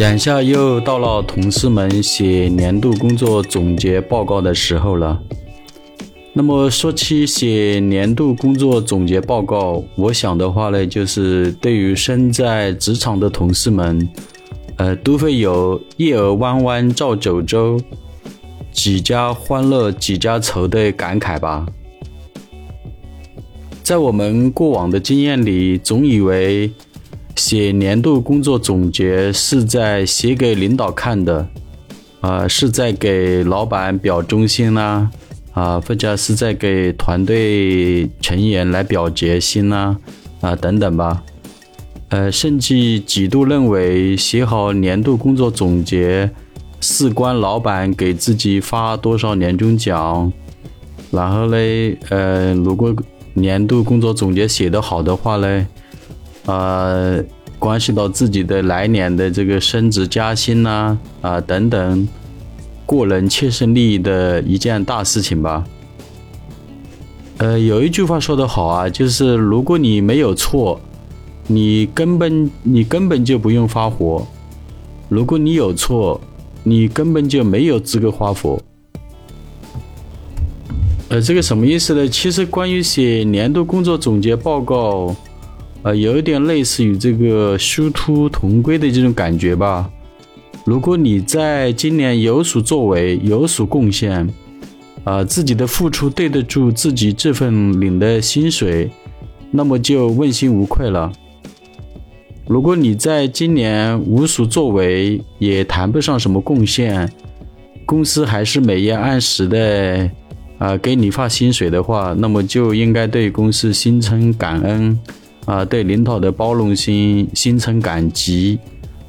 眼下又到了同事们写年度工作总结报告的时候了。那么说起写年度工作总结报告，我想的话呢，就是对于身在职场的同事们，呃，都会有“夜儿弯弯照九州，几家欢乐几家愁”的感慨吧。在我们过往的经验里，总以为。写年度工作总结是在写给领导看的，啊，是在给老板表忠心呐，啊，或者是在给团队成员来表决心呐，啊，等等吧，呃，甚至几度认为写好年度工作总结事关老板给自己发多少年终奖，然后呢，呃，如果年度工作总结写得好的话呢。呃，关系到自己的来年的这个升职加薪呐，啊等等，个人切身利益的一件大事情吧。呃，有一句话说得好啊，就是如果你没有错，你根本你根本就不用发火；如果你有错，你根本就没有资格发火。呃，这个什么意思呢？其实关于写年度工作总结报告。呃，有一点类似于这个殊途同归的这种感觉吧。如果你在今年有所作为、有所贡献，啊，自己的付出对得住自己这份领的薪水，那么就问心无愧了。如果你在今年无所作为，也谈不上什么贡献，公司还是每月按时的啊给你发薪水的话，那么就应该对公司心存感恩。啊，对领导的包容心心存感激，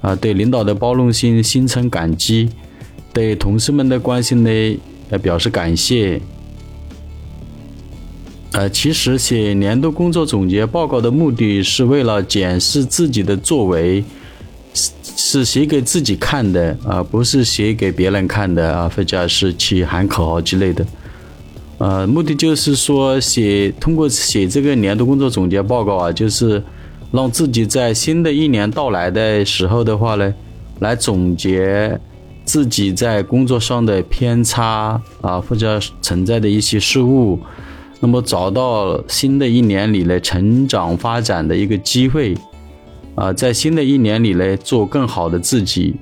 啊，对领导的包容心心存感激，对同事们的关心呢，呃，表示感谢。呃，其实写年度工作总结报告的目的是为了检视自己的作为，是是写给自己看的啊，不是写给别人看的啊，或者是去喊口号之类的。呃，目的就是说写通过写这个年度工作总结报告啊，就是让自己在新的一年到来的时候的话呢，来总结自己在工作上的偏差啊，或者存在的一些失误，那么找到新的一年里呢成长发展的一个机会啊，在新的一年里呢做更好的自己。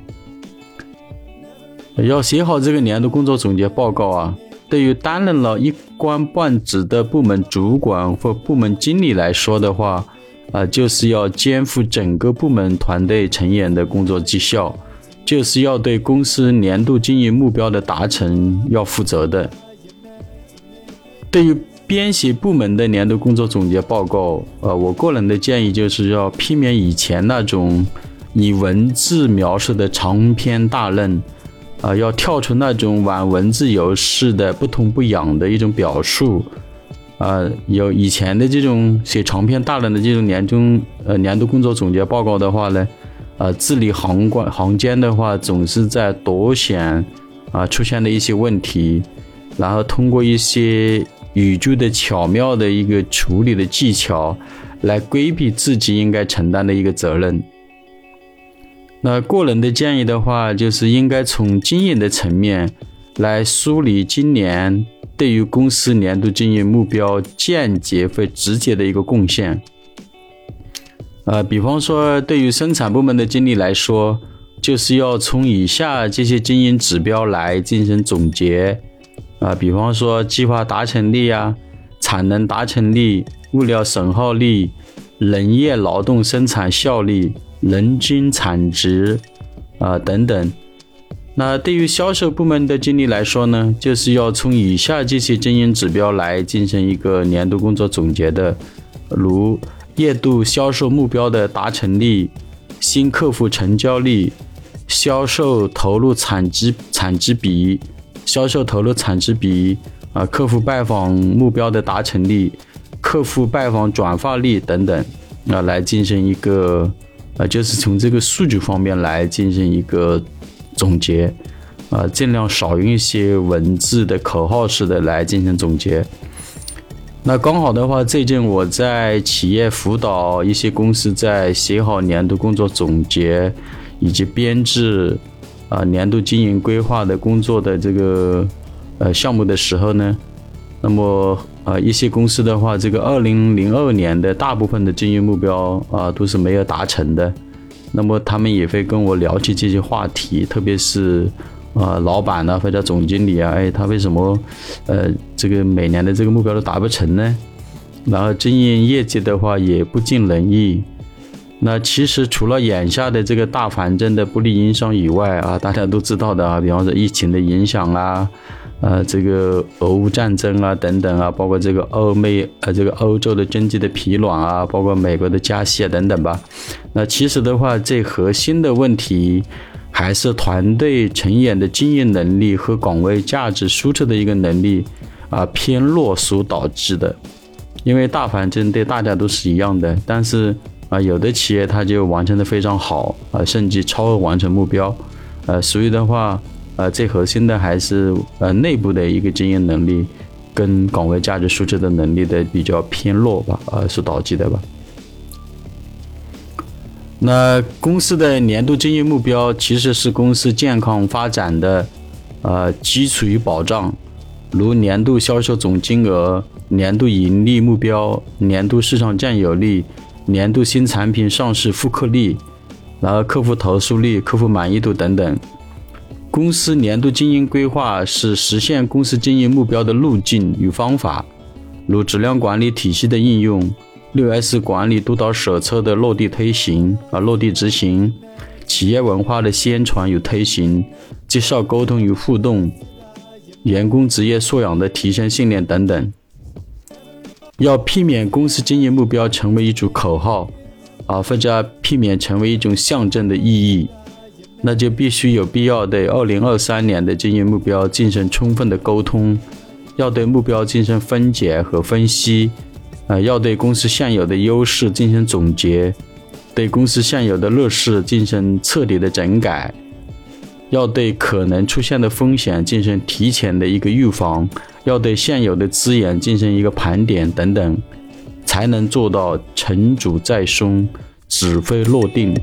要写好这个年度工作总结报告啊。对于担任了一官半职的部门主管或部门经理来说的话，啊，就是要肩负整个部门团队成员的工作绩效，就是要对公司年度经营目标的达成要负责的。对于编写部门的年度工作总结报告，呃，我个人的建议就是要避免以前那种以文字描述的长篇大论。啊，要跳出那种玩文字游戏的不痛不痒的一种表述，啊，有以前的这种写长篇大论的这种年终呃年度工作总结报告的话呢，呃，字里行关行间的话总是在多显啊出现的一些问题，然后通过一些语句的巧妙的一个处理的技巧，来规避自己应该承担的一个责任。那个人的建议的话，就是应该从经营的层面来梳理今年对于公司年度经营目标间接或直接的一个贡献。呃，比方说，对于生产部门的经理来说，就是要从以下这些经营指标来进行总结。啊，比方说计划达成率啊、产能达成率、物料损耗率、人业劳动生产效率。人均产值啊等等，那对于销售部门的经理来说呢，就是要从以下这些经营指标来进行一个年度工作总结的，如月度销售目标的达成率、新客户成交率、销售投入产值产值比、销售投入产值比啊、客户拜访目标的达成率、客户拜访转化率等等啊，来进行一个。啊，就是从这个数据方面来进行一个总结，啊，尽量少用一些文字的口号式的来进行总结。那刚好的话，最近我在企业辅导一些公司在写好年度工作总结，以及编制啊年度经营规划的工作的这个呃项目的时候呢，那么啊一些公司的话，这个二零零二年的大部分的经营目标啊都是没有达成的，那么他们也会跟我聊起这些话题，特别是。啊，老板呢，或者总经理啊，哎，他为什么，呃，这个每年的这个目标都达不成呢？然后经营业绩的话也不尽人意。那其实除了眼下的这个大环境的不利影响以外啊，大家都知道的啊，比方说疫情的影响啊，呃，这个俄乌战争啊等等啊，包括这个欧美呃这个欧洲的经济的疲软啊，包括美国的加息啊等等吧。那其实的话，最核心的问题。还是团队成员的经营能力和岗位价值输出的一个能力啊偏弱所导致的。因为大环境对大家都是一样的，但是啊有的企业它就完成的非常好啊，甚至超额完成目标。呃，所以的话，呃最核心的还是呃内部的一个经营能力跟岗位价值输出的能力的比较偏弱吧，呃所导致的吧。那公司的年度经营目标其实是公司健康发展的，呃，基础与保障，如年度销售总金额、年度盈利目标、年度市场占有率、年度新产品上市复刻率，然后客户投诉率、客户满意度等等。公司年度经营规划是实现公司经营目标的路径与方法，如质量管理体系的应用。六 S 管理督导手册的落地推行啊，落地执行，企业文化的宣传与推行，绩效沟通与互动，员工职业素养的提升训练等等。要避免公司经营目标成为一组口号啊，或者避免成为一种象征的意义，那就必须有必要对二零二三年的经营目标进行充分的沟通，要对目标进行分解和分析。呃，要对公司现有的优势进行总结，对公司现有的劣势进行彻底的整改，要对可能出现的风险进行提前的一个预防，要对现有的资源进行一个盘点等等，才能做到成竹在胸，指挥落定。